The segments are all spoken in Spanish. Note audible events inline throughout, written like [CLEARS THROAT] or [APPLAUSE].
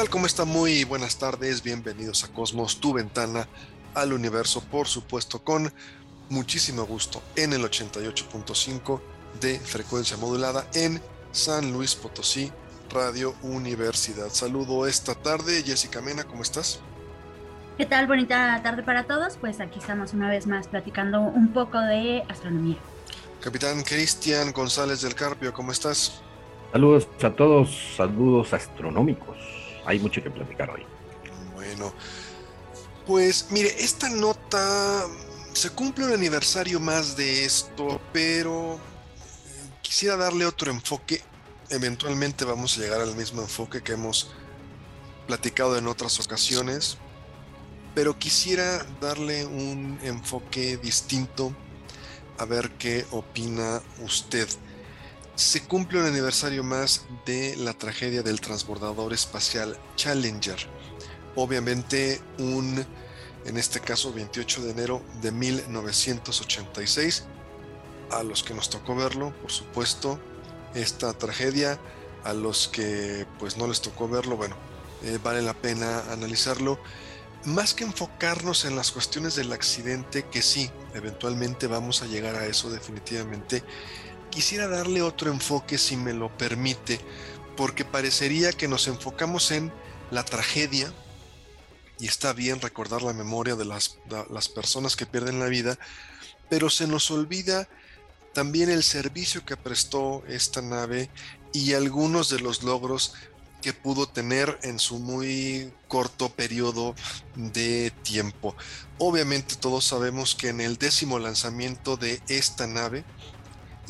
Tal? ¿Cómo está? Muy buenas tardes, bienvenidos a Cosmos, tu ventana al universo, por supuesto, con muchísimo gusto en el 88.5 de frecuencia modulada en San Luis Potosí, Radio Universidad. Saludo esta tarde, Jessica Mena, ¿cómo estás? ¿Qué tal? Bonita tarde para todos. Pues aquí estamos una vez más platicando un poco de astronomía. Capitán Cristian González del Carpio, ¿cómo estás? Saludos a todos, saludos astronómicos. Hay mucho que platicar hoy. Bueno, pues mire, esta nota se cumple un aniversario más de esto, pero eh, quisiera darle otro enfoque. Eventualmente vamos a llegar al mismo enfoque que hemos platicado en otras ocasiones, pero quisiera darle un enfoque distinto a ver qué opina usted. Se cumple un aniversario más de la tragedia del transbordador espacial Challenger. Obviamente un, en este caso 28 de enero de 1986. A los que nos tocó verlo, por supuesto, esta tragedia. A los que pues no les tocó verlo, bueno, eh, vale la pena analizarlo. Más que enfocarnos en las cuestiones del accidente, que sí, eventualmente vamos a llegar a eso definitivamente, quisiera darle otro enfoque si me lo permite, porque parecería que nos enfocamos en la tragedia, y está bien recordar la memoria de las, personas que pierden la vida, pero se nos olvida también el servicio que prestó esta nave y algunos de los logros que pudo tener en su muy corto periodo de tiempo. Obviamente todos sabemos que en el décimo lanzamiento de esta nave,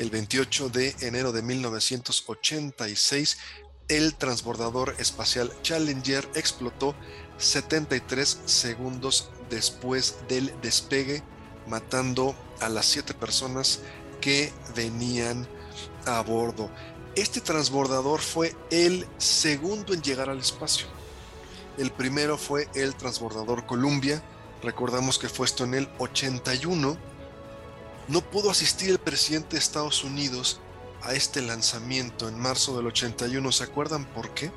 el 28 de enero de 1986, el transbordador espacial Challenger explotó 73 segundos después del despegue, matando a las siete personas que venían a bordo. Este transbordador fue el segundo en llegar al espacio. El primero fue el transbordador Columbia. Recordamos que fue esto en el 81. No pudo asistir el presidente de Estados Unidos a este lanzamiento en marzo del 81. ¿Se acuerdan por qué?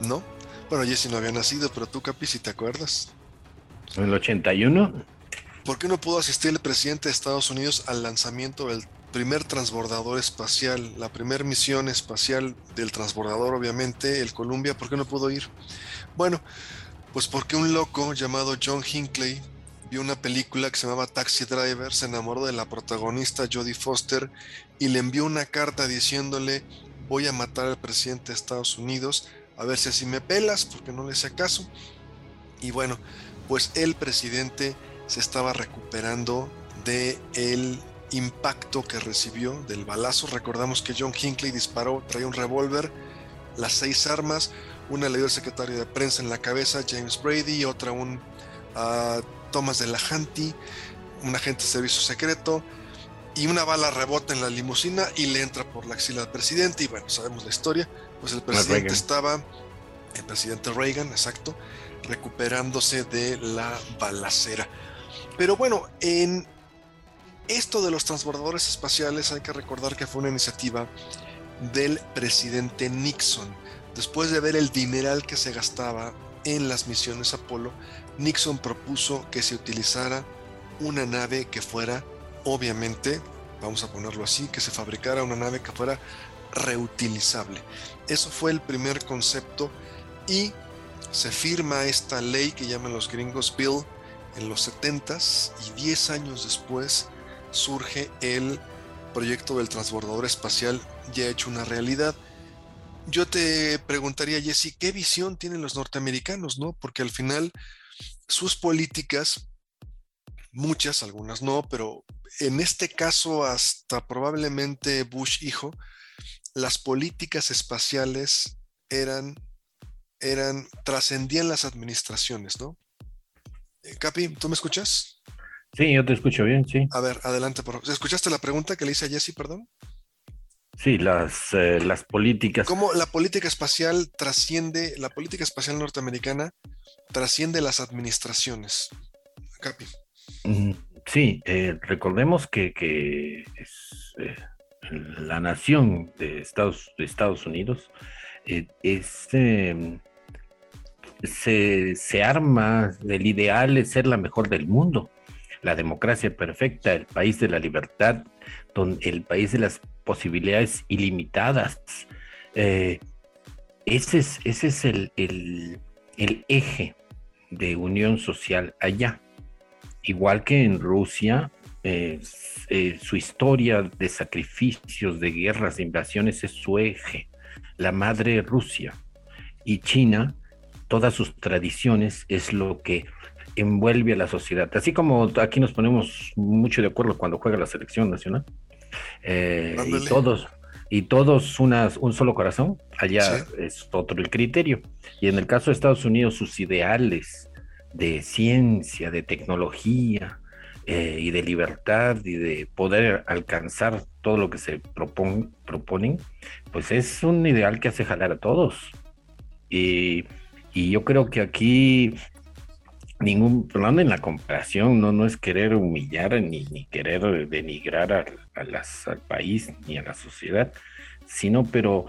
¿No? Bueno, Jesse no había nacido, pero tú, Capi, si te acuerdas. ¿En el 81? ¿Por qué no pudo asistir el presidente de Estados Unidos al lanzamiento del primer transbordador espacial, la primera misión espacial del transbordador, obviamente, el Columbia? ¿Por qué no pudo ir? Bueno, pues porque un loco llamado John Hinckley vio una película que se llamaba Taxi Driver, se enamoró de la protagonista Jodie Foster y le envió una carta diciéndole voy a matar al presidente de Estados Unidos, a ver si así me pelas, porque no le hice caso. Y bueno, pues el presidente se estaba recuperando de el impacto que recibió del balazo. Recordamos que John Hinckley disparó, traía un revólver, las seis armas, una le dio el secretario de prensa en la cabeza, James Brady, otra un uh, Thomas de la Hanty, un agente de servicio secreto, y una bala rebota en la limusina y le entra por la axila al presidente. Y bueno, sabemos la historia. Pues el presidente estaba, el presidente Reagan, exacto, recuperándose de la balacera. Pero bueno, en esto de los transbordadores espaciales hay que recordar que fue una iniciativa del presidente Nixon. Después de ver el dineral que se gastaba en las misiones Apolo, Nixon propuso que se utilizara una nave que fuera, obviamente, vamos a ponerlo así, que se fabricara una nave que fuera reutilizable. Eso fue el primer concepto y se firma esta ley que llaman los gringos Bill en los 70s y 10 años después surge el proyecto del transbordador espacial ya hecho una realidad. Yo te preguntaría, Jesse, ¿qué visión tienen los norteamericanos, no? Porque al final sus políticas muchas, algunas no, pero en este caso hasta probablemente Bush hijo, las políticas espaciales eran, eran, trascendían las administraciones, ¿no? Eh, Capi, ¿tú me escuchas? Sí, yo te escucho bien, sí. A ver, adelante. Por... ¿Escuchaste la pregunta que le hice a Jesse, perdón? Sí, las, eh, las políticas. ¿Cómo la política espacial trasciende, la política espacial norteamericana trasciende las administraciones? Capi. Mm, sí, eh, recordemos que, que es, la nación de Estados, de Estados Unidos es, em, se, se arma del ideal de ser la mejor del mundo, la democracia perfecta, el país de la libertad, el país de las posibilidades ilimitadas. Eh, ese es, ese es el, el, el, eje de unión social allá. Igual que en Rusia, eh, su historia de sacrificios, de guerras, de invasiones es su eje. La madre Rusia y China, todas sus tradiciones es lo que envuelve a la sociedad. Así como aquí nos ponemos mucho de acuerdo cuando juega la selección nacional. Eh, y todos, y todos unas, un solo corazón, allá es otro el criterio. Y en el caso de Estados Unidos, sus ideales de ciencia, de tecnología, eh, y de libertad y de poder alcanzar todo lo que se proponen, pues es un ideal que hace jalar a todos. Y, y yo creo que aquí ningún, hablando en la comparación, no, no es querer humillar ni, ni querer denigrar al país ni a la sociedad, sino, pero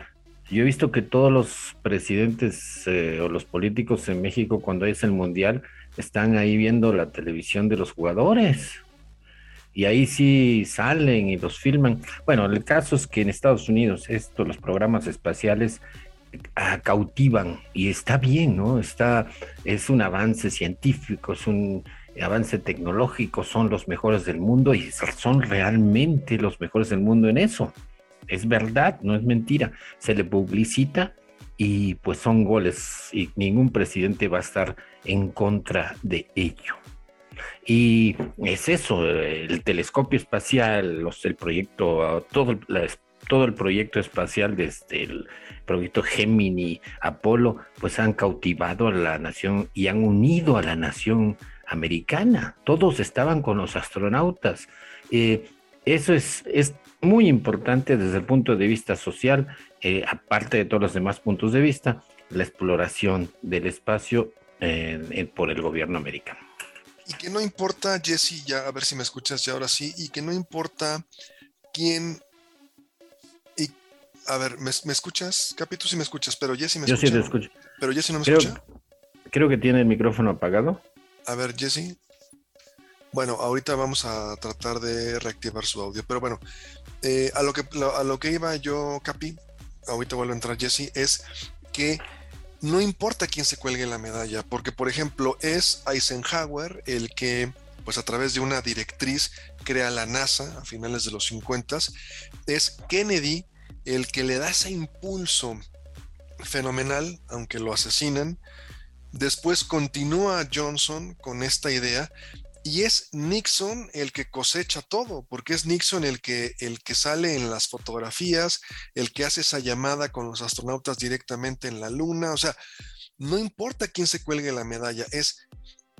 yo he visto que todos los presidentes eh, o los políticos en México cuando es el mundial están ahí viendo la televisión de los jugadores. Y ahí sí salen y los filman. Bueno, el caso es que en Estados Unidos esto, los programas espaciales cautivan y está bien, ¿no? Está, es un avance científico, es un avance tecnológico, son los mejores del mundo y son realmente los mejores del mundo en eso. Es verdad, no es mentira. Se le publicita y pues son goles y ningún presidente va a estar en contra de ello. Y es eso, el telescopio espacial, los, el proyecto, todo, todo el proyecto espacial desde el proyecto Gemini, Apolo, pues han cautivado a la nación y han unido a la nación americana. Todos estaban con los astronautas. Eh, eso es, es muy importante desde el punto de vista social, eh, aparte de todos los demás puntos de vista, la exploración del espacio por el gobierno americano. Y que no importa, Jesse, ya a ver si me escuchas ya ahora sí, y que no importa quién... A ver, ¿me, escuchas? Capi, tú sí me escuchas, pero Jesse me escucha. Yo sí te escucho. Pero Jesse no me escucha. Creo que tiene el micrófono apagado. A ver, Jesse. Bueno, ahorita vamos a tratar de reactivar su audio, pero bueno, eh, a, lo que, a lo que iba yo, Capi, ahorita vuelvo a entrar Jesse, es que no importa quién se cuelgue la medalla, porque por ejemplo es Eisenhower el que, pues a través de una directriz, crea la NASA a finales de los 50, es Kennedy el que le da ese impulso fenomenal, aunque lo asesinan. Después continúa Johnson con esta idea y es Nixon el que cosecha todo, porque es Nixon el que, el que sale en las fotografías, el que hace esa llamada con los astronautas directamente en la luna. O sea, no importa quién se cuelgue la medalla, es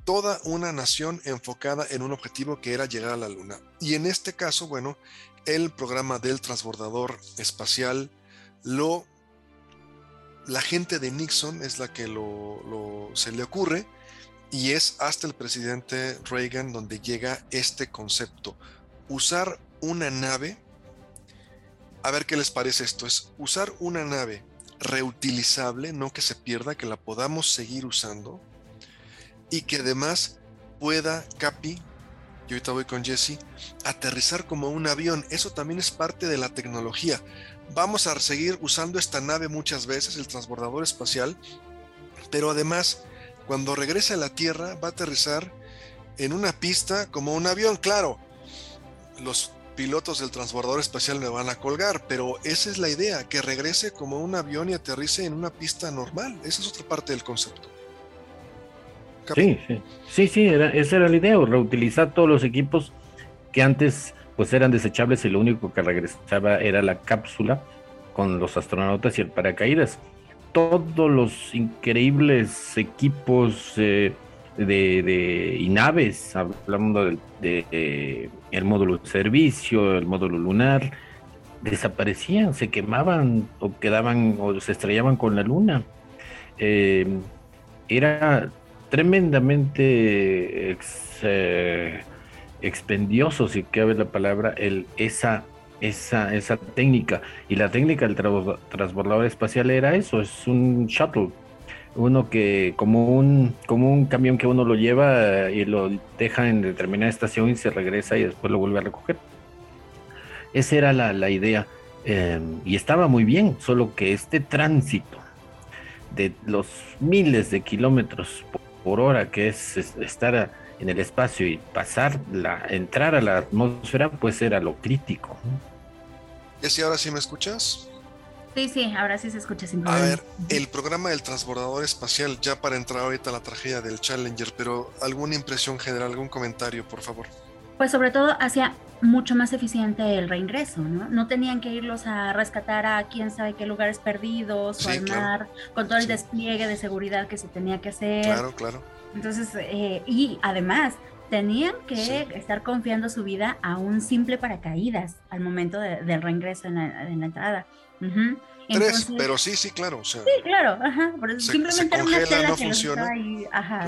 toda una nación enfocada en un objetivo que era llegar a la luna. Y en este caso, bueno, el programa del transbordador espacial lo... La gente de Nixon es la que se le ocurre y es hasta el presidente Reagan donde llega este concepto. Usar una nave, a ver qué les parece esto, es usar una nave reutilizable, no que se pierda, que la podamos seguir usando y que además pueda, Capi, yo ahorita voy con Jesse, aterrizar como un avión. Eso también es parte de la tecnología. Vamos a seguir usando esta nave muchas veces, el transbordador espacial, pero además cuando regrese a la Tierra va a aterrizar en una pista como un avión, claro. Los pilotos del transbordador espacial me van a colgar, pero esa es la idea, que regrese como un avión y aterrice en una pista normal. Esa es otra parte del concepto. Sí, sí, sí, era, esa era la idea, reutilizar todos los equipos que antes pues eran desechables y lo único que regresaba era la cápsula con los astronautas y el paracaídas. Todos los increíbles equipos eh, de, y naves, hablando del de, el módulo de servicio, el módulo lunar, desaparecían, se quemaban o quedaban o se estrellaban con la luna. Eh, era tremendamente eh, expendioso, si cabe la palabra, el, esa, esa, esa técnica. Y la técnica del transbordador espacial era eso, es un shuttle. Uno que, como un, como un camión que uno lo lleva y lo deja en determinada estación y se regresa y después lo vuelve a recoger. Esa era la, idea. Em, y estaba muy bien, solo que este tránsito de los miles de kilómetros por hora que es estar en el espacio y pasar la entrar a la atmósfera pues era lo crítico. ¿Y si ahora sí me escuchas? Sí, sí, ahora sí se escucha sin problema. A ver, el programa del transbordador espacial, ya para entrar ahorita a la tragedia del Challenger, pero alguna impresión general, algún comentario, por favor. Pues sobre todo hacía mucho más eficiente el reingreso, ¿no? No tenían que irlos a rescatar a quién sabe qué lugares perdidos o al mar, con todo el despliegue de seguridad que se tenía que hacer. Claro, claro. Entonces, eh, y además, tenían que estar confiando su vida a un simple paracaídas al momento del reingreso en la, entrada. Tres, pero sí, sí, claro. sí, claro, ajá. simplemente una tela que funciona. ahí, ajá,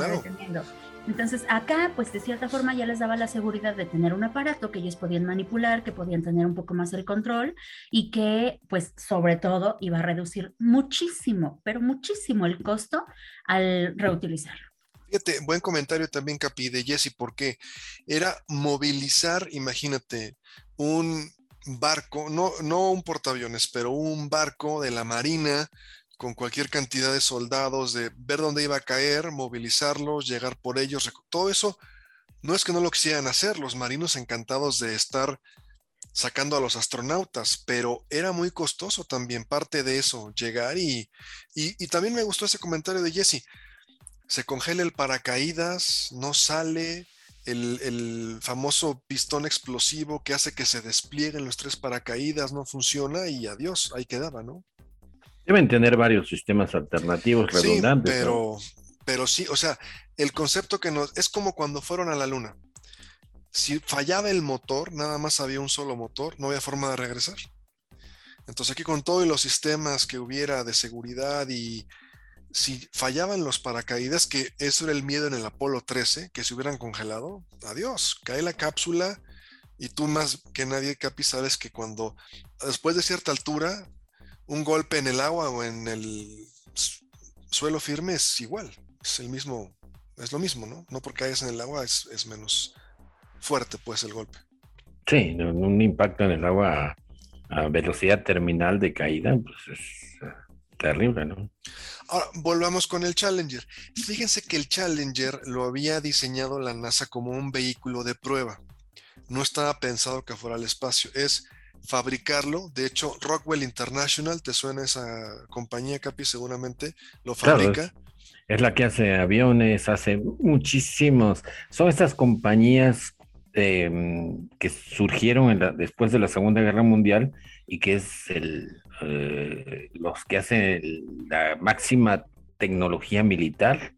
entonces acá, pues de cierta forma ya les daba la seguridad de tener un aparato que ellos podían manipular, que podían tener un poco más el control y que, pues sobre todo, iba a reducir muchísimo, pero muchísimo el costo al reutilizarlo. Fíjate, buen comentario también, Capi, de Jesse, porque era movilizar, imagínate, un barco, no, no un portaaviones, pero un barco de la Marina con cualquier cantidad de soldados, de ver dónde iba a caer, movilizarlos, llegar por ellos, todo eso, no es que no lo quisieran hacer, los marinos encantados de estar sacando a los astronautas, pero era muy costoso también parte de eso, llegar y, y, también me gustó ese comentario de Jesse, se congela el paracaídas, no sale, el, el, famoso pistón explosivo que hace que se desplieguen los tres paracaídas no funciona y adiós, ahí quedaba, ¿no? Deben tener varios sistemas alternativos redundantes. Sí, pero, pero sí, o sea, el concepto que nos. Es como cuando fueron a la luna. Si fallaba el motor, nada más había un solo motor, no había forma de regresar. Entonces, aquí con todos los sistemas que hubiera de seguridad y si fallaban los paracaídas, que eso era el miedo en el Apolo 13, que se hubieran congelado, adiós, cae la cápsula y tú más que nadie, Capi, sabes que cuando después de cierta altura un golpe en el agua o en el suelo firme es igual, es el mismo, es lo mismo, ¿no? No porque caigas en el agua es, menos fuerte pues el golpe. Sí, un impacto en el agua a, velocidad terminal de caída, pues es eh, terrible, ¿no? Ahora, volvamos con el Challenger. Fíjense que el Challenger lo había diseñado la NASA como un vehículo de prueba. No estaba pensado que fuera al espacio. Es fabricarlo. De hecho, Rockwell International, ¿te suena esa compañía, Capi? Seguramente lo fabrica. es, la que hace aviones, hace muchísimos. Son estas compañías em, que surgieron después de la Segunda Guerra Mundial y que es el, eh, los que hacen la máxima tecnología militar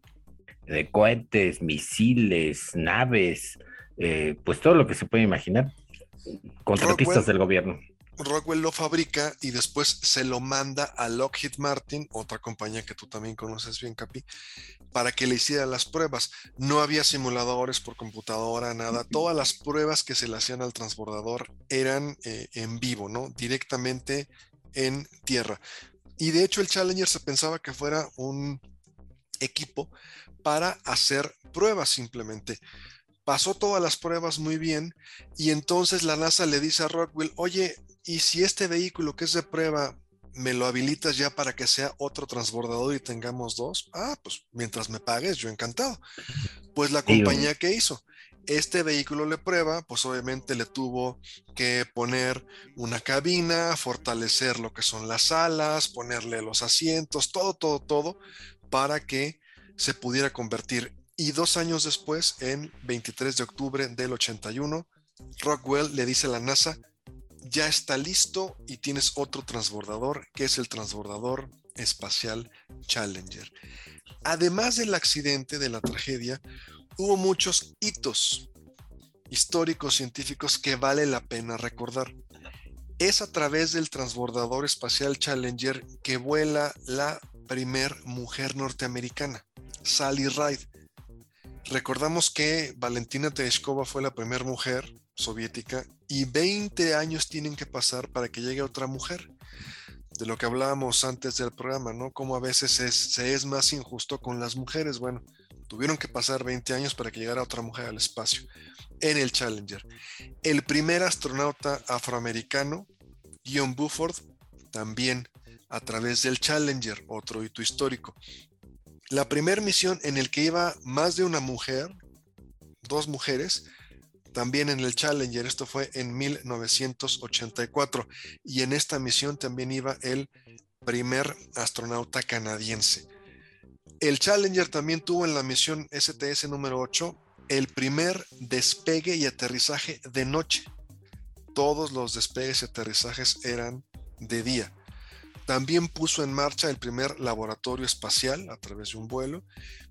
de cohetes, misiles, naves, eh, pues todo lo que se puede imaginar contratistas del gobierno. Rockwell lo fabrica y después se lo manda a Lockheed Martin, otra compañía que tú también conoces bien, Capi, para que le hiciera las pruebas. No había simuladores por computadora, nada. Todas las pruebas que se le hacían al transbordador eran eh, en vivo, ¿no? Directamente en tierra. Y de hecho el Challenger se pensaba que fuera un equipo para hacer pruebas simplemente pasó todas las pruebas muy bien y entonces la NASA le dice a Rockwell, oye, ¿y si este vehículo que es de prueba me lo habilitas ya para que sea otro transbordador y tengamos dos? Ah, pues mientras me pagues, yo encantado. Pues la compañía que hizo, este vehículo le prueba, pues obviamente le tuvo que poner una cabina, fortalecer lo que son las alas, ponerle los asientos, todo, todo, todo, para que se pudiera convertir Y dos años después, en 23 de octubre del 81, Rockwell le dice a la NASA, ya está listo y tienes otro transbordador, que es el transbordador espacial Challenger. Además del accidente, de la tragedia, hubo muchos hitos históricos científicos que vale la pena recordar. Es a través del transbordador espacial Challenger que vuela la primer mujer norteamericana, Sally Ride. Recordamos que Valentina Tereshkova fue la primera mujer soviética y 20 años tienen que pasar para que llegue otra mujer. De lo que hablábamos antes del programa, ¿no? Como a veces se es más injusto con las mujeres. Bueno, tuvieron que pasar 20 años para que llegara otra mujer al espacio en el Challenger. El primer astronauta afroamericano, John Buford, también a través del Challenger, otro hito histórico. La primera misión en el que iba más de una mujer, dos mujeres, también en el Challenger, esto fue en 1984, y en esta misión también iba el primer astronauta canadiense. El Challenger también tuvo en la misión STS número 8 el primer despegue y aterrizaje de noche. Todos los despegues y aterrizajes eran de día. También puso en marcha el primer laboratorio espacial a través de un vuelo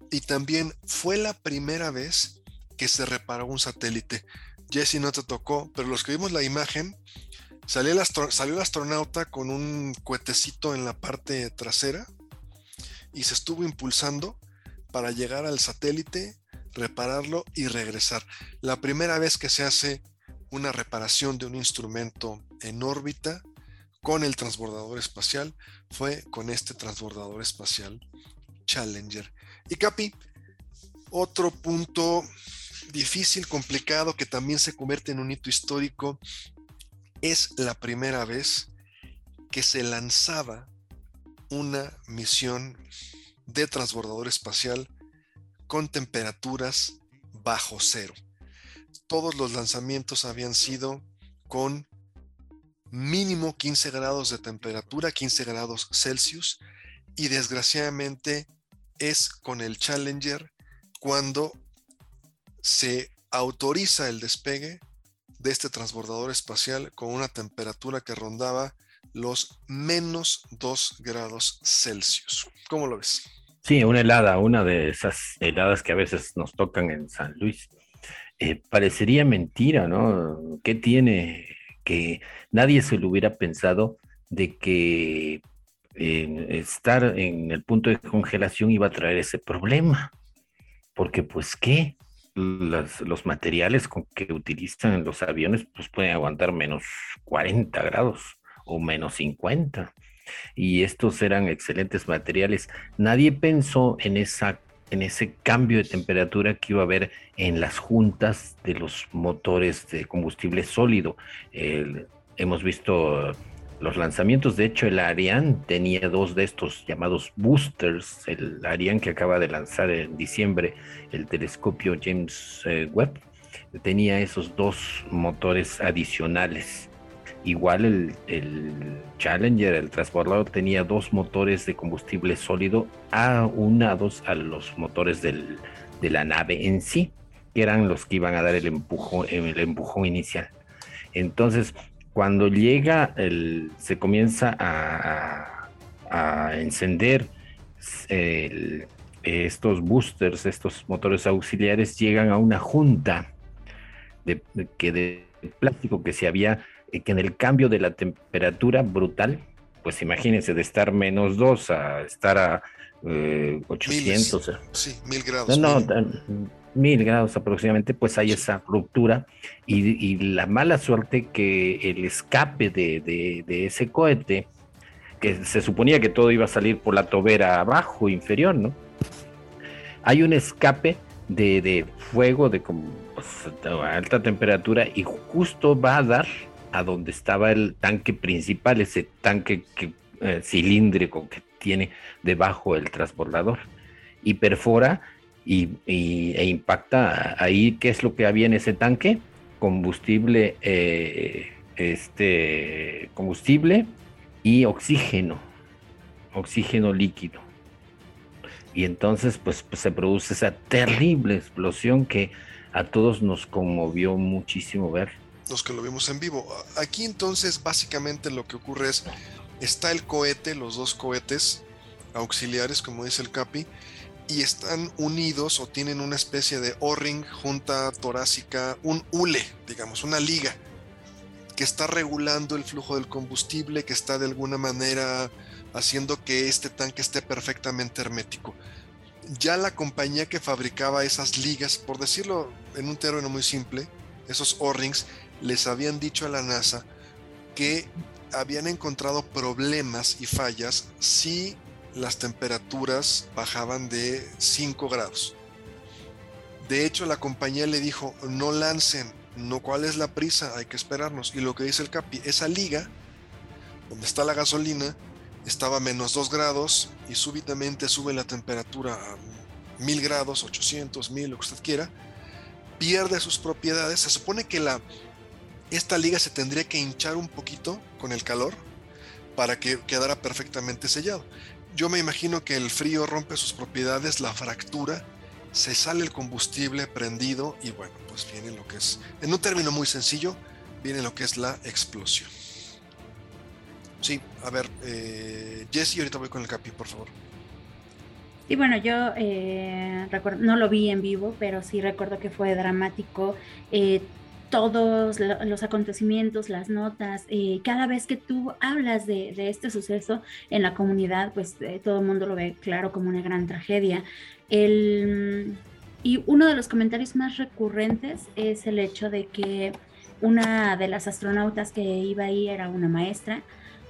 y también fue la primera vez que se reparó un satélite. Jesse no te tocó, pero los que vimos la imagen, salió el, astronauta con un cuetecito en la parte trasera y se estuvo impulsando para llegar al satélite repararlo y regresar. La primera vez que se hace una reparación de un instrumento en órbita con el transbordador espacial fue con este transbordador espacial Challenger. Y Capi, otro punto difícil, complicado, que también se convierte en un hito histórico, es la primera vez que se lanzaba una misión de transbordador espacial con temperaturas bajo cero. Todos los lanzamientos habían sido con mínimo 15 grados de temperatura, 15 grados Celsius, y desgraciadamente es con el Challenger cuando se autoriza el despegue de este transbordador espacial con una temperatura que rondaba los menos 2 grados Celsius. ¿Cómo lo ves? Sí, una helada, una de esas heladas que a veces nos tocan en San Luis. Eh, parecería mentira, ¿no? ¿Qué tiene que nadie se lo hubiera pensado de que estar en el punto de congelación iba a traer ese problema? Porque pues qué, los materiales con que utilizan los aviones pues pueden aguantar menos 40 grados o menos 50 y estos eran excelentes materiales. Nadie pensó en esa en ese cambio de temperatura que iba a haber en las juntas de los motores de combustible sólido. hemos visto los lanzamientos, de hecho el Ariane tenía dos de estos llamados boosters, el Ariane que acaba de lanzar en diciembre el telescopio James eh, Webb, tenía esos dos motores adicionales Igual el, Challenger, el transbordador, tenía dos motores de combustible sólido aunados a los motores de la nave en sí, que eran los que iban a dar el empujón, el empujón inicial. Entonces, cuando llega, el, se comienza a, encender estos boosters, estos motores auxiliares, llegan a una junta de, que de plástico que se había que en el cambio de la temperatura brutal, pues imagínense, de estar menos 2 a estar a 800. Eh, sí, mil grados. No, mil. grados aproximadamente, pues hay esa ruptura y, la mala suerte que el escape de, ese cohete, que se suponía que todo iba a salir por la tobera abajo, inferior, ¿no? Hay un escape de, fuego de pues, alta temperatura y justo va a dar a donde estaba el tanque principal, ese tanque eh, cilíndrico que tiene debajo el transbordador, y perfora y, e impacta ahí. ¿Qué es lo que había en ese tanque? Combustible, eh, este, combustible y oxígeno, oxígeno líquido. Y entonces pues, pues, se produce esa terrible explosión que a todos nos conmovió muchísimo ver. Los que lo vimos en vivo. Aquí entonces básicamente lo que ocurre es, está el cohete, los dos cohetes auxiliares, como dice el Capi, y están unidos o tienen una especie de O-ring, junta torácica, un hule, digamos, una liga, que está regulando el flujo del combustible, que está de alguna manera haciendo que este tanque esté perfectamente hermético. Ya la compañía que fabricaba esas ligas, por decirlo en un término muy simple, esos O-rings, les habían dicho a la NASA que habían encontrado problemas y fallas si las temperaturas bajaban de 5 grados. De hecho, la compañía le dijo, no lancen, no cuál es la prisa, hay que esperarnos. Y lo que dice el Capi, esa liga, donde está la gasolina, estaba a menos 2 grados y súbitamente sube la temperatura a 1000 grados, 800, 1000, lo que usted quiera, pierde sus propiedades. Se supone que la, esta liga se tendría que hinchar un poquito con el calor para que quedara perfectamente sellado. Yo me imagino que el frío rompe sus propiedades, la fractura, se sale el combustible prendido y bueno, pues viene lo que es, en un término muy sencillo, viene lo que es la explosión. Sí, a ver, eh, Jesse, ahorita voy con el capi, por favor. Y bueno, yo eh, no lo vi en vivo, pero sí recuerdo que fue dramático. Eh, todos los acontecimientos, las notas, eh, cada vez que tú hablas de, este suceso en la comunidad, pues todo el mundo lo ve claro como una gran tragedia. El, y uno de los comentarios más recurrentes es el hecho de que una de las astronautas que iba ahí era una maestra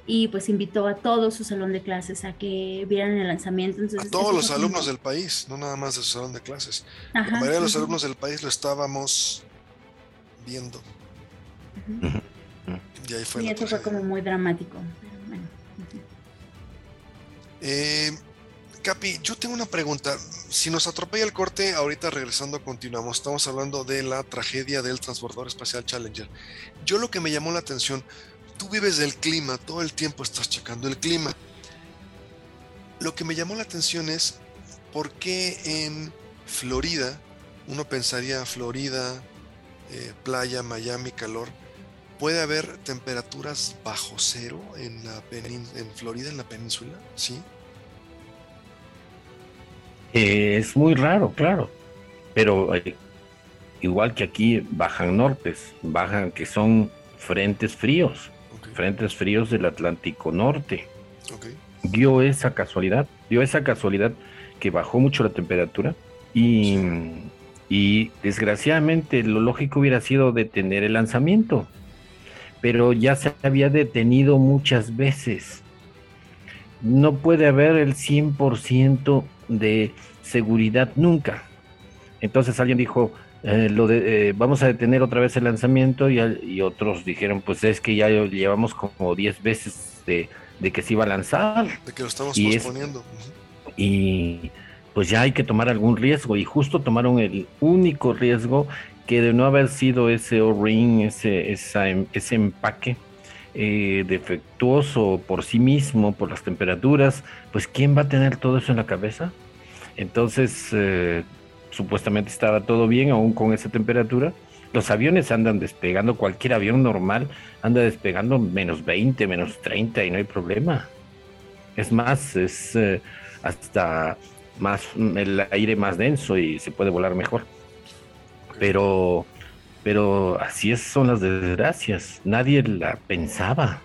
y pues invitó a todo su salón de clases a que vieran el lanzamiento. a todos los alumnos del país, no nada más de su salón de clases. la mayoría de los alumnos del país lo estábamos viendo. Y ahí fue. eso fue como muy dramático. Eh, Capi, yo tengo una pregunta. Si nos atropella el corte, ahorita regresando continuamos. Estamos hablando de la tragedia del transbordador espacial Challenger. Yo lo que me llamó la atención, tú vives del clima, todo el tiempo estás checando el clima. Lo que me llamó la atención es por qué en Florida, uno pensaría Florida, eh, playa, Miami, calor, puede haber temperaturas bajo cero en, la en Florida, en la península, ¿sí? Eh, es muy raro, claro, pero eh, igual que aquí bajan nortes, bajan que son frentes fríos, frentes fríos del Atlántico Norte. Dio esa casualidad, dio esa casualidad que bajó mucho la temperatura y y desgraciadamente lo lógico hubiera sido detener el lanzamiento, pero ya se había detenido muchas veces. No puede haber el 100% de seguridad nunca. Entonces alguien dijo, eh, lo de, eh, vamos a detener otra vez el lanzamiento y, otros dijeron, pues es que ya llevamos como 10 veces de, que se iba a lanzar. De que lo estamos posponiendo. y pues ya hay que tomar algún riesgo y justo tomaron el único riesgo que de no haber sido ese O-ring, ese, ese empaque eh, defectuoso por sí mismo, por las temperaturas, pues ¿quién va a tener todo eso en la cabeza? Entonces, eh, supuestamente estaba todo bien aún con esa temperatura. Los aviones andan despegando, cualquier avión normal anda despegando menos 20, menos 30 y no hay problema. Es más, es eh, hasta más el aire más denso y se puede volar mejor. Pero, pero así es, son las desgracias. Nadie la pensaba.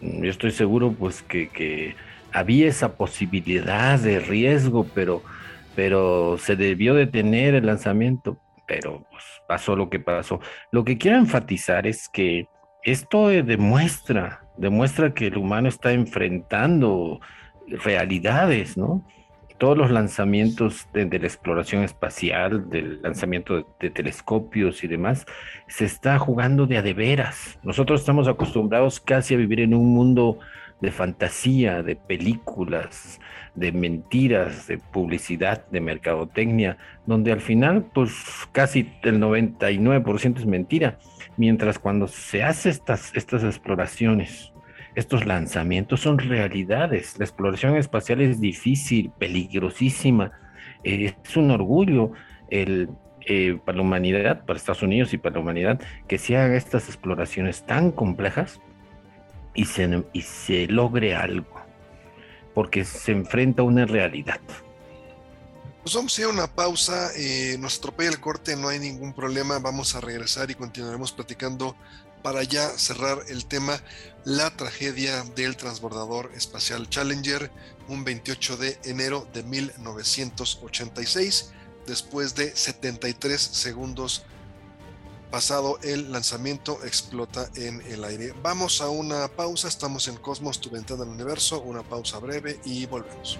Yo estoy seguro, pues, que, había esa posibilidad de riesgo, pero, pero se debió detener el lanzamiento. Pero pues, pasó lo que pasó. Lo que quiero enfatizar es que esto demuestra, demuestra que el humano está enfrentando realidades, ¿no? Todos los lanzamientos de, la exploración espacial, del lanzamiento de, telescopios y demás, se está jugando de a de veras. Nosotros estamos acostumbrados casi a vivir en un mundo de fantasía, de películas, de mentiras, de publicidad, de mercadotecnia, donde al final pues casi el 99% es mentira, mientras cuando se hace estas, estas exploraciones estos lanzamientos son realidades. La exploración espacial es difícil, peligrosísima. Eh, es un orgullo el, eh, para la humanidad, para Estados Unidos y para la humanidad, que se hagan estas exploraciones tan complejas y se, y se logre algo, porque se enfrenta a una realidad. Pues vamos a ir a una pausa, eh, nos atropella el corte, no hay ningún problema, vamos a regresar y continuaremos platicando para ya cerrar el tema, la tragedia del transbordador espacial Challenger, un 28 de enero de 1986, después de 73 segundos pasado el lanzamiento, explota en el aire. Vamos a una pausa, estamos en Cosmos, tu ventana del universo, una pausa breve y volvemos.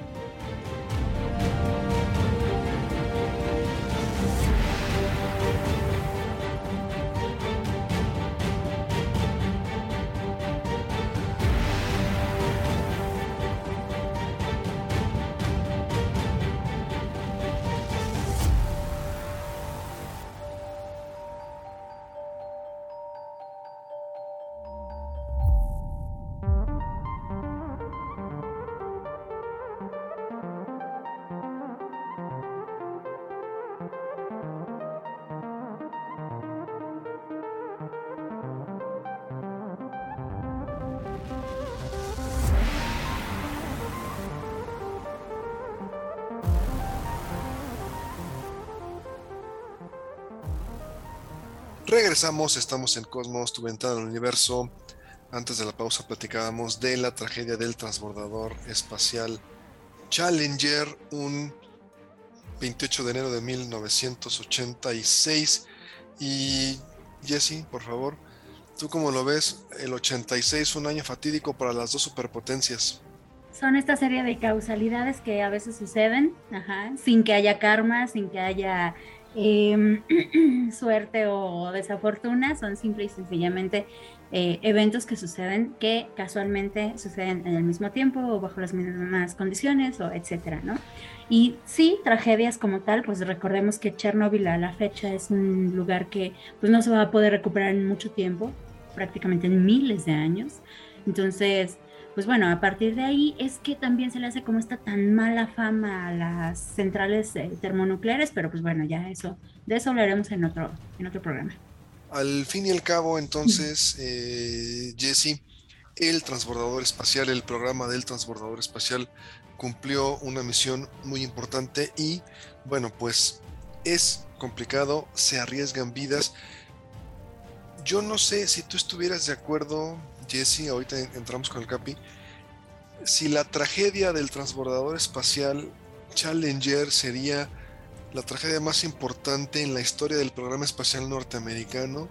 Regresamos, estamos en Cosmos, tu ventana al universo. Antes de la pausa platicábamos de la tragedia del transbordador espacial Challenger, un 28 de enero de 1986. Y Jesse, por favor, ¿tú cómo lo ves? El 86, un año fatídico para las dos superpotencias. Son esta serie de causalidades que a veces suceden, sin que haya karma, sin que haya Em, [CLEARS THROAT] suerte o desafortuna, son simple y sencillamente eh, eventos que suceden que casualmente suceden en el mismo tiempo o bajo las mismas condiciones o etcétera, ¿no? Y sí, tragedias como tal, pues recordemos que Chernobyl a la fecha es un lugar que pues no se va a poder recuperar en mucho tiempo, prácticamente en miles de años. Entonces, pues bueno, a partir de ahí es que también se le hace como esta tan mala fama a las centrales eh, termonucleares, pero pues bueno, ya eso, de eso hablaremos en otro, en otro programa. Al fin y al cabo, entonces, eh, Jesse, el transbordador espacial, el programa del transbordador espacial cumplió una misión muy importante y bueno, pues es complicado, se arriesgan vidas. Yo no sé si tú estuvieras de acuerdo, Jesse, ahorita entramos con el Capi, si la tragedia del transbordador espacial Challenger sería la tragedia más importante en la historia del programa espacial norteamericano,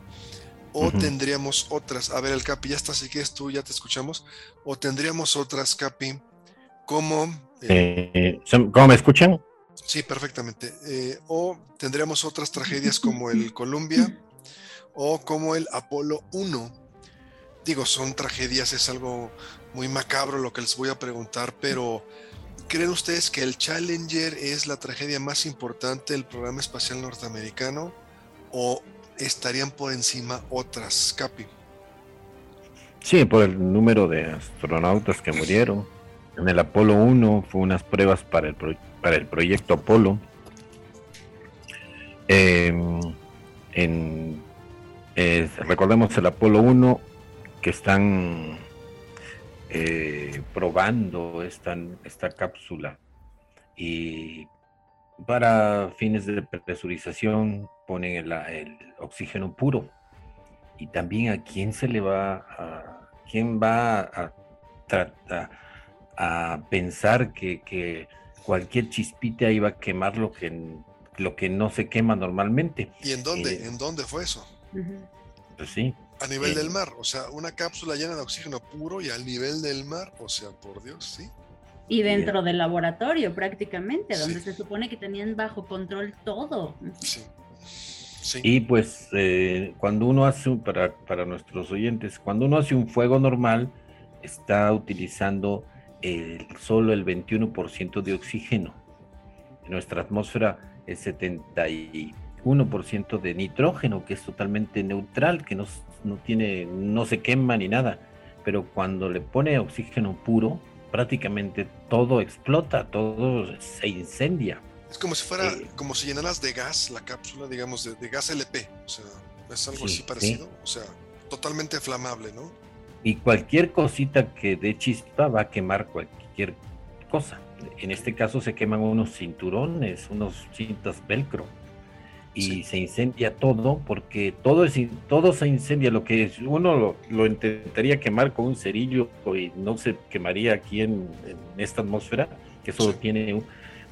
o tendríamos otras, a ver el Capi, ya está, si quieres tú, ya te escuchamos, o tendríamos otras, Capi, como... Eh, eh, ¿Cómo me escuchan? Sí, perfectamente. Eh, o tendríamos otras tragedias como el [LAUGHS] Columbia o como el Apolo 1 digo, son tragedias, es algo muy macabro lo que les voy a preguntar, pero ¿creen ustedes que el Challenger es la tragedia más importante del programa espacial norteamericano o estarían por encima otras, Capi? Sí, por el número de astronautas que murieron. En el Apolo 1 fue unas pruebas para el, para el proyecto Apolo. Em, en, recordemos el Apolo 1 que están eh, probando esta, esta cápsula y para fines de presurización ponen el, oxígeno puro y también a quién se le va a quién va a tratar a pensar que, cualquier chispita iba a quemar lo que lo que no se quema normalmente. ¿Y en dónde? Eh, ¿En dónde fue eso? Pues sí. A nivel del mar, o sea, una cápsula llena de oxígeno puro y al nivel del mar, o sea, por Dios, sí. Y dentro del laboratorio prácticamente, donde se supone que tenían bajo control todo. Sí. sí. Y pues eh, cuando uno hace, para, para nuestros oyentes, cuando uno hace un fuego normal, está utilizando el, solo el 21% de oxígeno. En nuestra atmósfera es 71% de nitrógeno, que es totalmente neutral, que no, no tiene, no se quema ni nada. pero cuando le pone oxígeno puro, prácticamente todo explota, todo se incendia. Es como si fuera, eh, como si llenaras de gas la cápsula, digamos, de, gas LP. O sea, es algo así parecido. O sea, totalmente flamable, ¿no? Y cualquier cosita que dé chispa va a quemar cualquier cosa. En este caso se queman unos cinturones, unos cintas velcro y se incendia todo porque todo es todo se incendia. Lo que uno lo, intentaría quemar con un cerillo y no se quemaría aquí en, esta atmósfera que solo tiene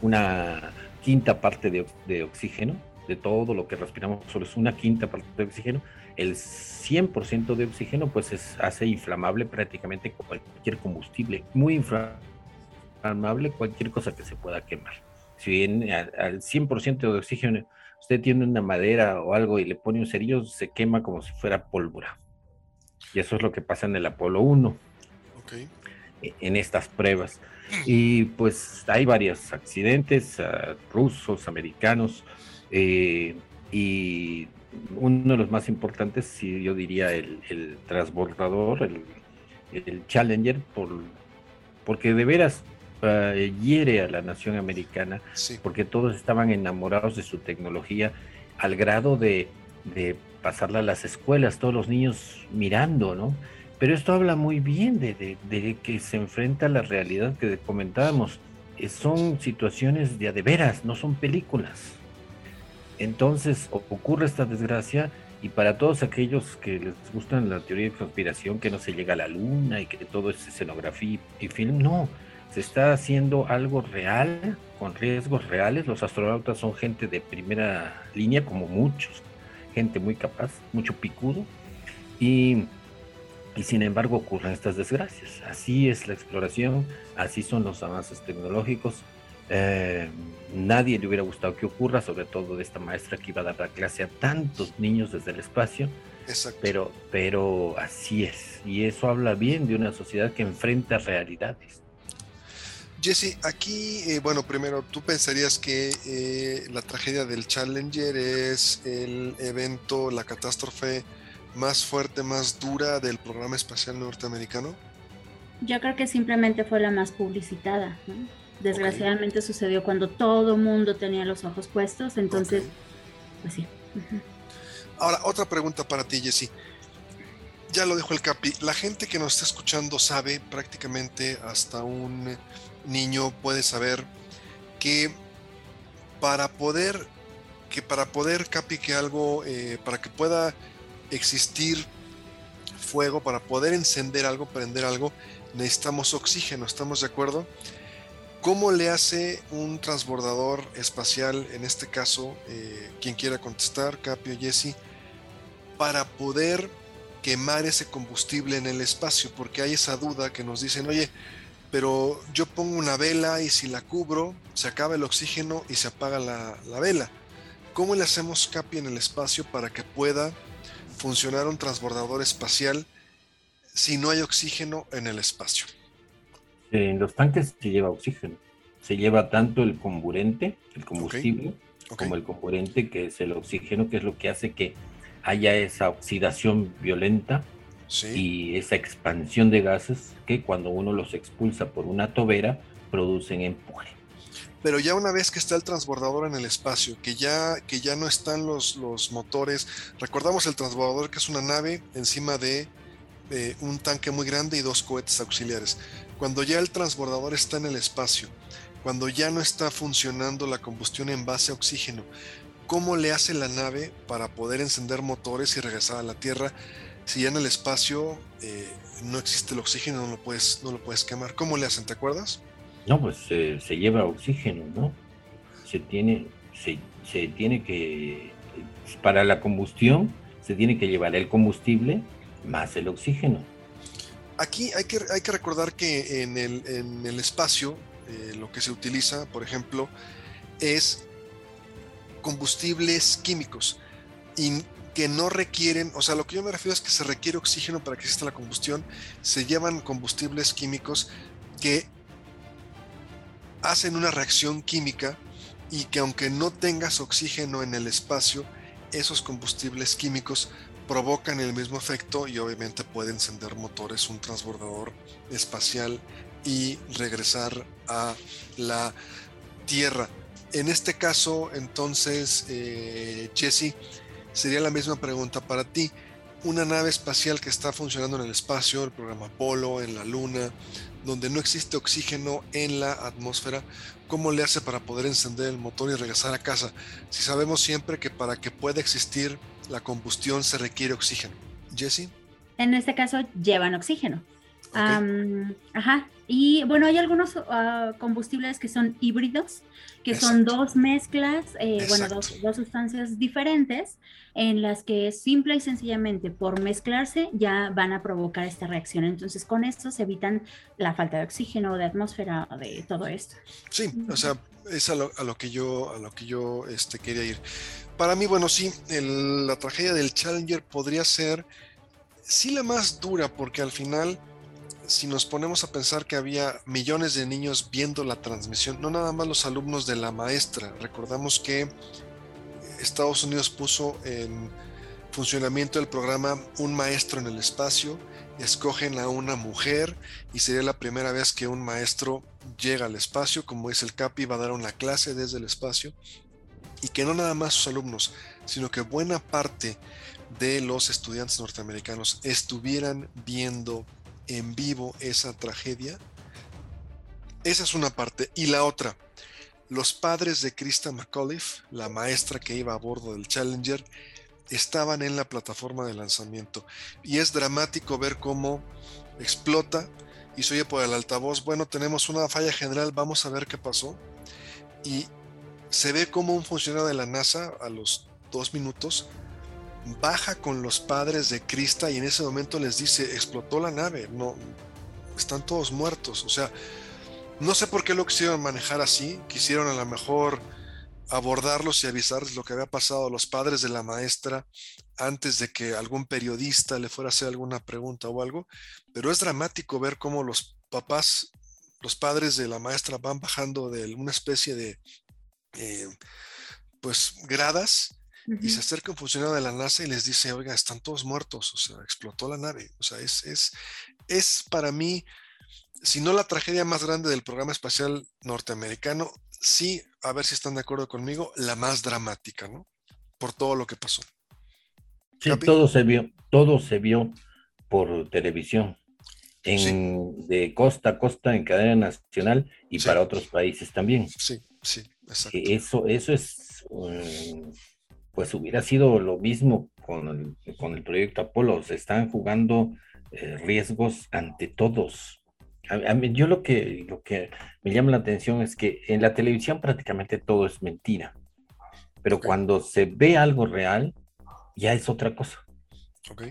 una quinta parte de, oxígeno de todo lo que respiramos solo es una quinta parte de oxígeno. El 100% de oxígeno pues es, hace inflamable prácticamente cualquier combustible muy inflamable cualquier cosa que se pueda quemar. Si bien al 100% de oxígeno usted tiene una madera o algo y le pone un cerillo, se quema como si fuera pólvora. Y eso es lo que pasa en el Apolo 1. E, en estas pruebas. Y pues hay varios accidentes, ah, rusos, americanos, eh, y uno de los más importantes, sí, yo diría el, transbordador, el, el Challenger, por, porque de veras eh, hiere a la nación americana, porque todos estaban enamorados de su tecnología al grado de, pasarla a las escuelas, todos los niños mirando, ¿no? Pero esto habla muy bien de, que se enfrenta a la realidad que comentábamos. Eh, son situaciones de, de veras, no son películas. Entonces ocurre esta desgracia y para todos aquellos que les gustan la teoría de conspiración, que no se llega a la luna y que todo es escenografía y film, no, se está haciendo algo real, con riesgos reales. Los astronautas son gente de primera línea, como muchos, gente muy capaz, mucho picudo, y, sin embargo ocurren estas desgracias. Así es la exploración, así son los avances tecnológicos. Eh, nadie le hubiera gustado que ocurra, sobre todo de esta maestra que iba a dar la clase a tantos niños desde el espacio. Pero, pero así es, y eso habla bien de una sociedad que enfrenta realidades Jesse, aquí, eh, bueno, primero, ¿tú pensarías que eh, la tragedia del Challenger es el evento, la catástrofe más fuerte, más dura del programa espacial norteamericano? Yo creo que simplemente fue la más publicitada. Desgraciadamente sucedió cuando todo mundo tenía los ojos puestos, entonces, pues sí. Ahora, otra pregunta para ti, Jesse. Ya lo dijo el Capi, la gente que nos está escuchando sabe prácticamente hasta un niño puede saber que para poder que para poder capi que algo eh, para que pueda existir fuego para poder encender algo prender algo necesitamos oxígeno. Estamos de acuerdo cómo le hace un transbordador espacial en este caso eh, quien quiera contestar capi o jesse para poder quemar ese combustible en el espacio porque hay esa duda que nos dicen oye pero yo pongo una vela y si la cubro, se acaba el oxígeno y se apaga la, vela. ¿Cómo le hacemos capi en el espacio para que pueda funcionar un transbordador espacial si no hay oxígeno en el espacio? En los tanques se lleva oxígeno. Se lleva tanto el comburente, el combustible, como el comburente, que es el oxígeno, que es lo que hace que haya esa oxidación violenta y esa expansión de gases que cuando uno los expulsa por una tobera producen empuje. Pero ya una vez que está el transbordador en el espacio, que ya, que ya no están los, los motores, recordamos el transbordador que es una nave encima de un tanque muy grande y dos cohetes auxiliares. Cuando ya el transbordador está en el espacio, cuando ya no está funcionando la combustión en base a oxígeno, ¿cómo le hace la nave para poder encender motores y regresar a la Tierra si ya en el espacio eh, no existe el oxígeno, no lo, puedes, no lo puedes quemar. ¿Cómo le hacen? ¿Te acuerdas? No, pues se lleva oxígeno, ¿no? Se tiene, se, se tiene que, para la combustión, se tiene que llevar el combustible más el oxígeno. Aquí hay que, hay que recordar que en el, en el espacio eh, lo que se utiliza, por ejemplo, es combustibles químicos. Y que no requieren, o sea, lo que yo me refiero es que se requiere oxígeno para que exista la combustión, se llevan combustibles químicos que hacen una reacción química y que aunque no tengas oxígeno en el espacio, esos combustibles químicos provocan el mismo efecto y obviamente puede encender motores un transbordador espacial y regresar a la Tierra. En este caso, entonces, eh, Jesse, sería la misma pregunta para ti. Una nave espacial que está funcionando en el espacio, el programa Apolo, en la Luna, donde no existe oxígeno en la atmósfera, ¿cómo le hace para poder encender el motor y regresar a casa? Si sabemos siempre que para que pueda existir la combustión se requiere oxígeno. Jesse. En este caso llevan oxígeno. Ajá. Y bueno, hay algunos ah, combustibles que son híbridos, que son dos mezclas, eh, bueno, dos, dos, sustancias diferentes, en las que simple y sencillamente por mezclarse ya van a provocar esta reacción. Entonces, con esto se evitan la falta de oxígeno, de atmósfera, de todo esto. Sí, o sea, es a lo, a lo que yo, a lo que yo este, quería ir. Para mí, bueno, sí, la tragedia del Challenger podría ser, sí, la más dura, porque al final, si nos ponemos a pensar que había millones de niños viendo la transmisión, no nada más los alumnos de la maestra, recordamos que Estados Unidos puso en funcionamiento el programa Un Maestro en el Espacio, escogen a una mujer y sería la primera vez que un maestro llega al espacio, como es el CAPI, va a dar una clase desde el espacio y que no nada más sus alumnos, sino que buena parte de los estudiantes norteamericanos estuvieran viendo en vivo esa tragedia. Esa es una parte. Y la otra, los padres de Krista McAuliffe, la maestra que iba a bordo del Challenger, estaban en la plataforma de lanzamiento. Y es dramático ver cómo explota y se oye por el altavoz, bueno, tenemos una falla general, vamos a ver qué pasó. Y se ve como un funcionario de la NASA a los dos minutos baja con los padres de Krista y en ese momento les dice, explotó la nave, no, están todos muertos. O sea, no sé por qué lo quisieron manejar así, quisieron a lo mejor abordarlos y avisarles lo que había pasado a los padres de la maestra antes de que algún periodista le fuera a hacer alguna pregunta o algo, pero es dramático ver cómo los papás, los padres de la maestra van bajando de una especie de eh, pues gradas y se acerca un funcionario de la NASA y les dice, oiga, están todos muertos, o sea, explotó la nave. O sea, es, es, es para mí, si no la tragedia más grande del programa espacial norteamericano, sí, a ver si están de acuerdo conmigo, la más dramática, ¿no? Por todo lo que pasó. Sí, todo se vio, todo se vio por televisión, en, de costa a costa, en cadena nacional y para otros países también. Sí, sí, exacto. Eso, eso es, mm, pues hubiera sido lo mismo con el, con el proyecto Apolo, se están jugando eh, riesgos ante todos. A, mí, yo lo que, lo que me llama la atención es que en la televisión prácticamente todo es mentira, pero cuando se ve algo real, ya es otra cosa.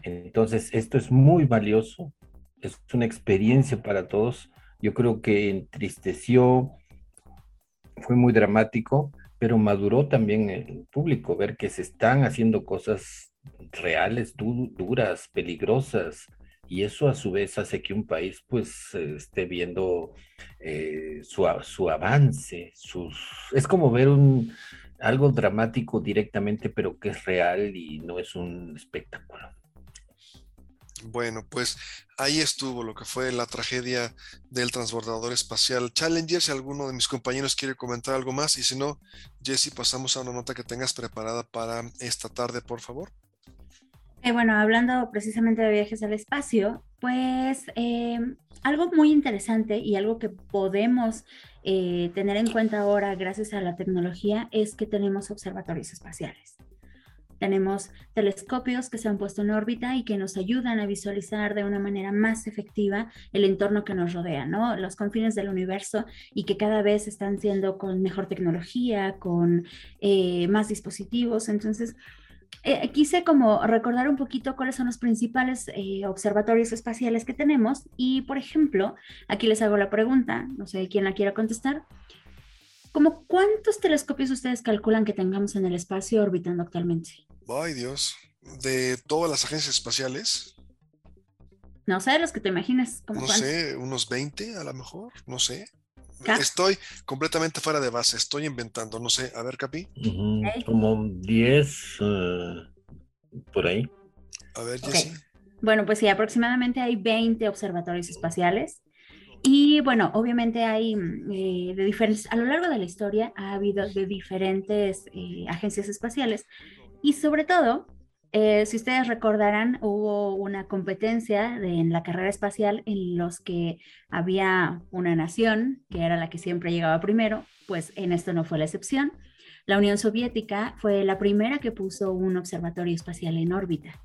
Entonces, esto es muy valioso, es una experiencia para todos. Yo creo que entristeció, fue muy dramático, pero maduró también el público, ver que se están haciendo cosas reales, duras, peligrosas, y eso a su vez hace que un país pues esté viendo eh, su, su, avance, sus... Es como ver un, algo dramático directamente, pero que es real y no es un espectáculo. Bueno, pues ahí estuvo lo que fue la tragedia del transbordador espacial Challenger. Si alguno de mis compañeros quiere comentar algo más, y si no, Jesse, pasamos a una nota que tengas preparada para esta tarde, por favor. Eh, bueno, hablando precisamente de viajes al espacio, pues eh, algo muy interesante y algo que podemos eh, tener en cuenta ahora gracias a la tecnología es que tenemos observatorios espaciales. Tenemos telescopios que se han puesto en órbita y que nos ayudan a visualizar de una manera más efectiva el entorno que nos rodea, ¿no? Los confines del universo y que cada vez están siendo con mejor tecnología, con más dispositivos. Entonces, eh, quise como recordar un poquito cuáles son los principales eh, observatorios espaciales que tenemos y, por ejemplo, aquí les hago la pregunta, no sé quién la quiera contestar, ¿Cómo cuántos telescopios ustedes calculan que tengamos en el espacio orbitando actualmente? Ay, Dios, de todas las agencias espaciales. No sé, los que te imagines. no sé, unos 20 a lo mejor, no sé. Estoy completamente fuera de base, estoy inventando, no sé, a ver, Capi. Como 10 eh, por ahí. A ver, Jessy. Bueno, pues sí, aproximadamente hay 20 observatorios espaciales. Y bueno, obviamente hay eh, de diferentes, a lo largo de la historia ha habido de diferentes eh, agencias espaciales y sobre todo, eh, si ustedes recordarán, hubo una competencia en la carrera espacial en los que había una nación que era la que siempre llegaba primero, pues en esto no fue la excepción. La Unión Soviética fue la primera que puso un observatorio espacial en órbita.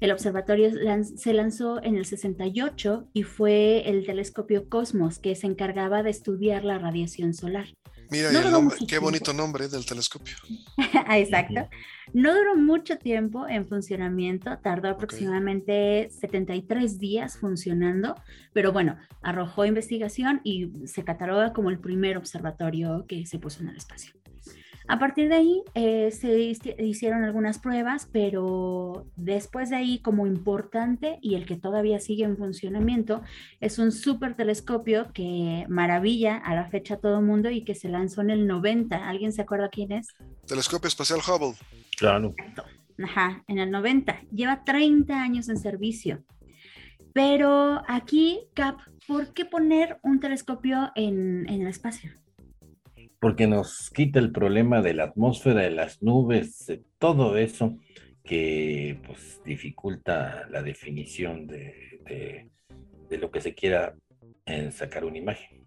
El observatorio se lanzó en el 68 y fue el telescopio Cosmos que se encargaba de estudiar la radiación solar. Mira, qué bonito nombre del telescopio. [LAUGHS] Ah, exacto. No duró mucho tiempo en funcionamiento, tardó aproximadamente 73 días funcionando, pero bueno, arrojó investigación y se cataloga como el primer observatorio que se puso en el espacio. A partir de ahí eh, se hicieron algunas pruebas, pero después de ahí, como importante y el que todavía sigue en funcionamiento, es un super telescopio que maravilla a la fecha a todo el mundo y que se lanzó en el 90. ¿Alguien se acuerda quién es? Telescopio Espacial Hubble. Claro. Ajá, en el 90. Lleva 30 años en servicio. Pero aquí, Cap, ¿por qué poner un telescopio en, en el espacio? Porque nos quita el problema de la atmósfera, de las nubes, de todo eso que pues dificulta la definición de, lo que se quiera en sacar una imagen.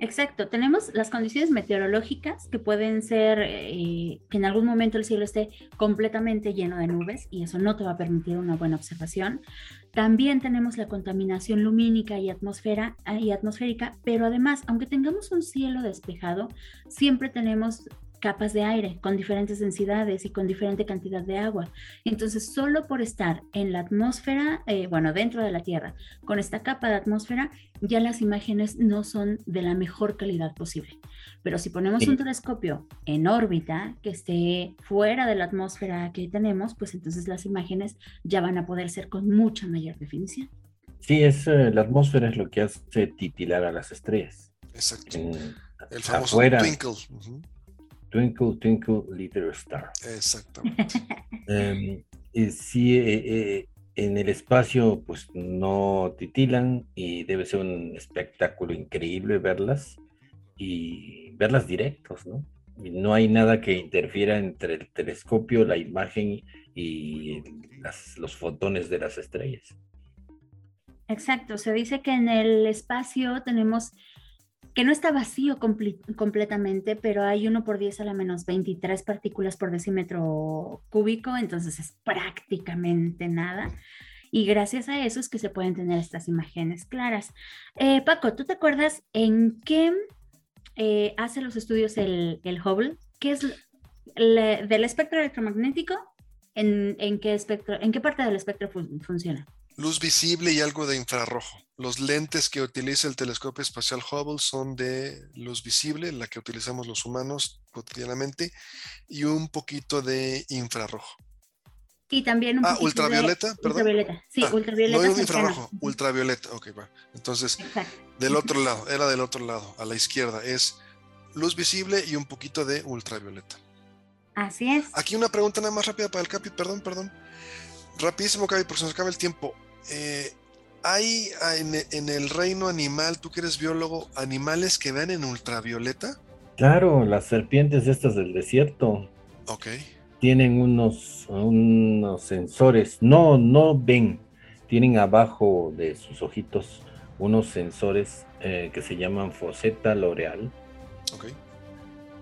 Exacto, tenemos las condiciones meteorológicas que pueden ser eh, que en algún momento el cielo esté completamente lleno de nubes y eso no te va a permitir una buena observación. También tenemos la contaminación lumínica y, atmósfera, y atmosférica, pero además, aunque tengamos un cielo despejado, siempre tenemos capas de aire con diferentes densidades y con diferente cantidad de agua. Entonces, solo por estar en la atmósfera, eh, bueno, dentro de la Tierra, con esta capa de atmósfera, ya las imágenes no son de la mejor calidad posible. Pero si ponemos un telescopio en órbita que esté fuera de la atmósfera que tenemos, pues entonces las imágenes ya van a poder ser con mucha mayor definición. Sí, es, eh, la atmósfera es lo que hace titilar a las estrellas. Exacto. El famoso twinkle. Twinkle, Twinkle, Little Star. Exactamente. [LAUGHS] Em, sí, eh, eh, en el espacio pues no titilan y debe ser un espectáculo increíble verlas y verlas directos, ¿no? Y no hay nada que interfiera entre el telescopio, la imagen y los fotones de las estrellas. Exacto, se dice que en el espacio tenemos que no está vacío completamente, pero hay uno por 10 a la menos 23 partículas por decímetro cúbico, entonces es prácticamente nada. Y gracias a eso es que se pueden tener estas imágenes claras. Eh, Paco, ¿tú te acuerdas en qué eh, hace los estudios el, el Hubble? ¿Qué es del espectro electromagnético? ¿En, qué, espectro, ¿En qué parte del espectro funciona? luz visible y algo de infrarrojo. Los lentes que utiliza el telescopio espacial Hubble son de luz visible, la que utilizamos los humanos cotidianamente, y un poquito de infrarrojo. Y también un Ah, ultravioleta, perdón. Ultravioleta, sí, ah, ultravioleta. No infrarrojo, ultravioleta, ok, va. Entonces, del [LAUGHS] otro lado, era del otro lado, a la izquierda, es luz visible y un poquito de ultravioleta. Así es. Aquí una pregunta nada más rápida para el Capi, perdón, perdón. Rapidísimo, Capi, porque se nos acaba el tiempo. Eh, ¿hay en, el reino animal, tú que eres biólogo, animales que ven en ultravioleta? Claro, las serpientes estas del desierto. Ok. Tienen unos, unos sensores, no, no ven, tienen abajo de sus ojitos unos sensores eh, que se llaman foseta l'oreal. Ok.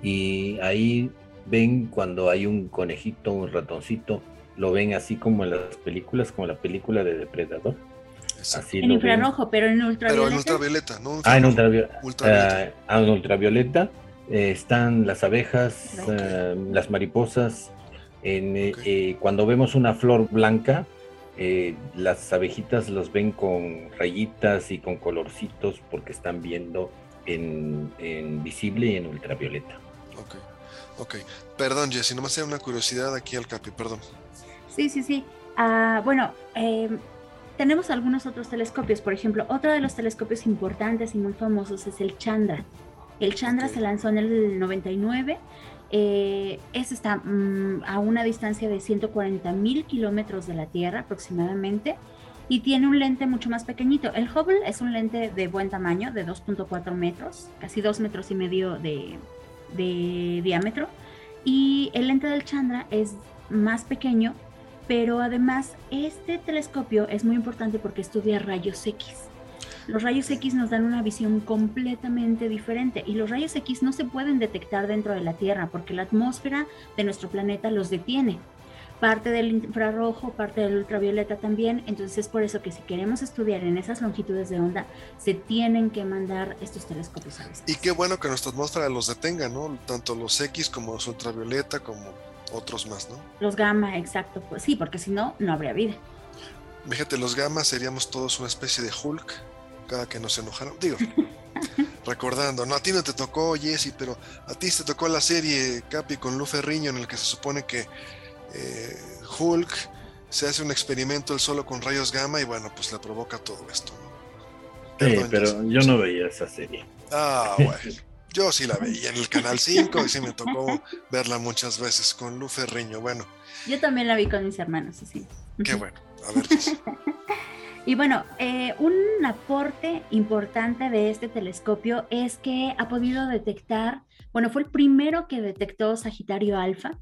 Y ahí ven cuando hay un conejito, un ratoncito, lo ven así como en las películas, como la película de Depredador. Así en infrarrojo, pero en ultravioleta. Pero en ultravioleta, ¿no? Ah, en ultravioleta. ultravioleta. Ah, en ultravioleta eh, están las abejas, eh, las mariposas. En, eh, cuando vemos una flor blanca, las abejitas los ven con rayitas y con colorcitos porque están viendo en, en visible y en ultravioleta. Ok, ok. Perdón, Jessy, nomás era una curiosidad aquí al Capi, perdón. Sí, sí, sí. Ah, bueno, em, tenemos algunos otros telescopios. Por ejemplo, otro de los telescopios importantes y muy famosos es el Chandra. El Chandra se lanzó en el 99 Eh, este está mm, a una distancia de 140 mil kilómetros de la Tierra aproximadamente y tiene un lente mucho más pequeñito. El Hubble es un lente de buen tamaño, de 2.4 metros, casi 2 metros y medio de, de diámetro. Y el lente del Chandra es más pequeño, pero además este telescopio es muy importante porque estudia rayos X. Los rayos X nos dan una visión completamente diferente y los rayos X no se pueden detectar dentro de la Tierra porque la atmósfera de nuestro planeta los detiene. Parte del infrarrojo, parte del ultravioleta también. Entonces es por eso que si queremos estudiar en esas longitudes de onda, se tienen que mandar estos telescopios a Y qué bueno que nuestra atmósfera los detenga, ¿no? Tanto los X como los ultravioleta, como otros más, ¿no? Los gamma, exacto. Pues sí, porque si no, no habría vida. Fíjate, los gamma seríamos todos una especie de Hulk cada que nos enojaron. Digo, [LAUGHS] recordando, no, a ti no te tocó Jesse, pero a ti te tocó la serie Capi con Lu Ferriño en el que se supone que eh, Hulk se hace un experimento él solo con rayos gamma y bueno, pues le provoca todo esto. Sí, pero yo no veía esa serie. Ah, bueno. [LAUGHS] Yo sí la veía en el Canal 5 y sí me tocó verla muchas veces con Lu Ferriño. Bueno. Yo también la vi con mis hermanos, sí. Qué bueno. A ver. [LAUGHS] Y bueno, eh, un aporte importante de este telescopio es que ha podido detectar, bueno, fue el primero que detectó Sagitario Alfa,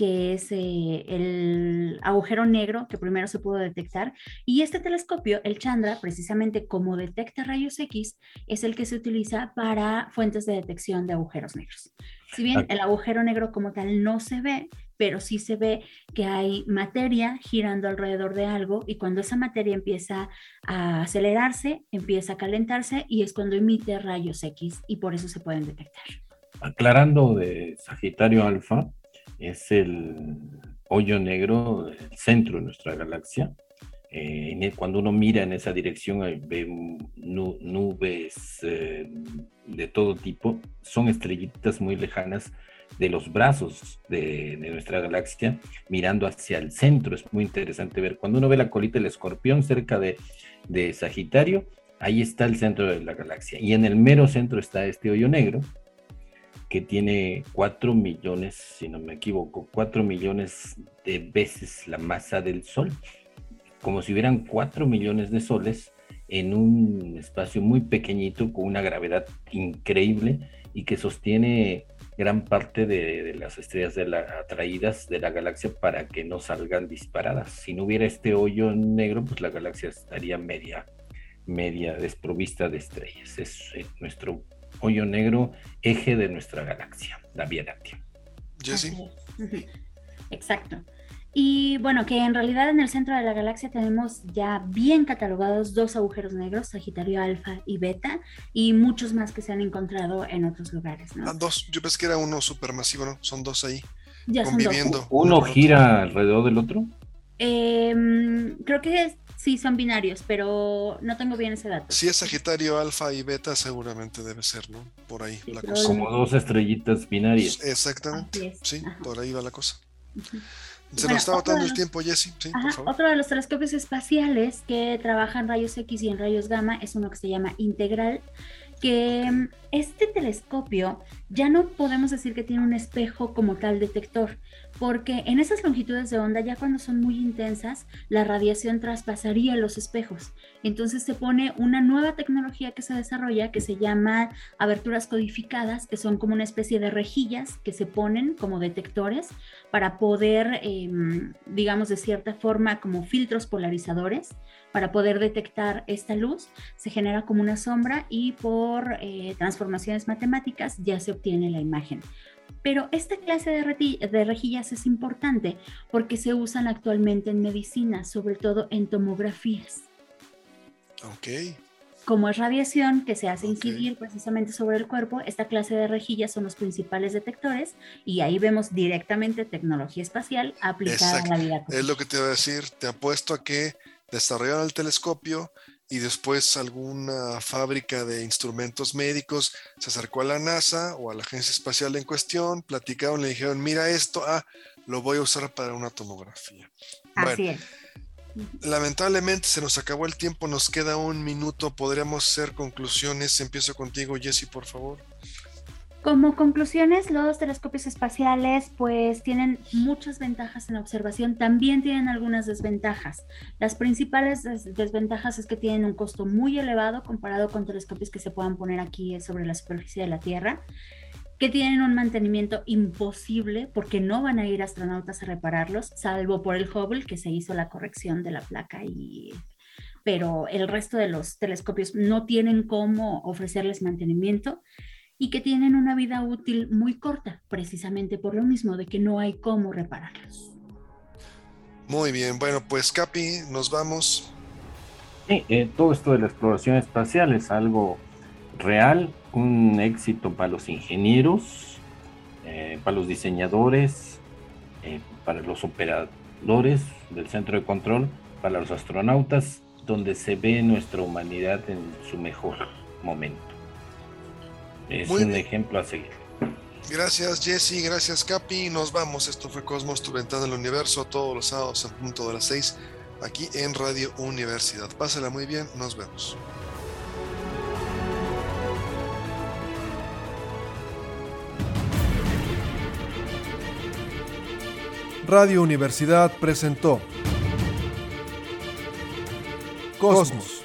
que es eh, el agujero negro que primero se pudo detectar. Y este telescopio, el Chandra, precisamente como detecta rayos X, es el que se utiliza para fuentes de detección de agujeros negros. Si bien el agujero negro como tal no se ve, pero sí se ve que hay materia girando alrededor de algo y cuando esa materia empieza a acelerarse, empieza a calentarse y es cuando emite rayos X y por eso se pueden detectar. Aclarando de Sagitario Alfa, es el hoyo negro del centro de nuestra galaxia. Eh, cuando uno mira en esa dirección ve nubes eh, de todo tipo, son estrellitas muy lejanas de los brazos de, nuestra galaxia mirando hacia el centro. Es muy interesante ver. Cuando uno ve la colita del escorpión cerca de, de Sagitario, ahí está el centro de la galaxia. Y en el mero centro está este hoyo negro, que tiene 4 millones, si no me equivoco, 4 millones de veces la masa del Sol. Como si hubieran 4 millones de soles en un espacio muy pequeñito con una gravedad increíble y que sostiene gran parte de, las estrellas de la, atraídas de la galaxia para que no salgan disparadas. Si no hubiera este hoyo negro, pues la galaxia estaría media, media desprovista de estrellas. Es eh, nuestro hoyo negro, eje de nuestra galaxia, la Vía Láctea. Jesse. [LAUGHS] Exacto. Y bueno, que en realidad en el centro de la galaxia tenemos ya bien catalogados dos agujeros negros, Sagitario Alfa y Beta, y muchos más que se han encontrado en otros lugares. ¿no? Ah, dos, yo pensé que era uno supermasivo, ¿no? Son dos ahí. Ya conviviendo. ¿Uno gira alrededor del otro? Em, creo que sí son binarios, pero no tengo bien ese dato. Si es Sagitario Alfa y Beta, seguramente debe ser, ¿no? Por ahí la cosa. Como dos estrellitas binarias. Exactamente. Sí, por ahí va la cosa. Se nos está botando el tiempo, Jesse. Sí, por favor. Otro de los telescopios espaciales que trabaja en rayos X y en rayos gamma es uno que se llama Integral, que mm, este telescopio ya no podemos decir que tiene un espejo como tal detector, porque en esas longitudes de onda, ya cuando son muy intensas, la radiación traspasaría los espejos. Entonces se pone una nueva tecnología que se desarrolla que se llama aberturas codificadas, que son como una especie de rejillas que se ponen como detectores para poder, em, digamos, de cierta forma, como filtros polarizadores, para poder detectar esta luz. Se genera como una sombra y por eh, transformaciones matemáticas ya se obtiene la imagen. Pero esta clase de, rejillas es importante porque se usan actualmente en medicina, sobre todo en tomografías. Ok. Como es radiación que se hace incidir precisamente sobre el cuerpo, esta clase de rejillas son los principales detectores y ahí vemos directamente tecnología espacial aplicada a la vida. Es lo que te iba a decir, te apuesto a que desarrollaron el telescopio y después alguna fábrica de instrumentos médicos se acercó a la NASA o a la agencia espacial en cuestión, platicaron, le dijeron, mira esto, ah, lo voy a usar para una tomografía. Así es. Lamentablemente se nos acabó el tiempo, nos queda un minuto, podríamos hacer conclusiones. Empiezo contigo, Jesse, por favor. Como conclusiones, los telescopios espaciales pues tienen muchas ventajas en la observación, también tienen algunas desventajas. Las principales desventajas es que tienen un costo muy elevado comparado con telescopios que se puedan poner aquí sobre la superficie de la Tierra, que tienen un mantenimiento imposible porque no van a ir astronautas a repararlos, salvo por el Hubble que se hizo la corrección de la placa y pero el resto de los telescopios no tienen cómo ofrecerles mantenimiento y que tienen una vida útil muy corta, precisamente por lo mismo de que no hay cómo repararlos. Muy bien, bueno, pues Capi, nos vamos. Sí, eh, todo esto de la exploración espacial es algo real, un éxito para los ingenieros, eh, para los diseñadores, eh, para los operadores del centro de control, para los astronautas, donde se ve nuestra humanidad en su mejor momento. Es un ejemplo a seguir. Gracias Jesse, gracias Capi. Nos vamos. Esto fue Cosmos, tu ventana del universo, todos los sábados en punto de las 6, aquí en Radio Universidad. Pásala muy bien, nos vemos. Radio Universidad presentó Cosmos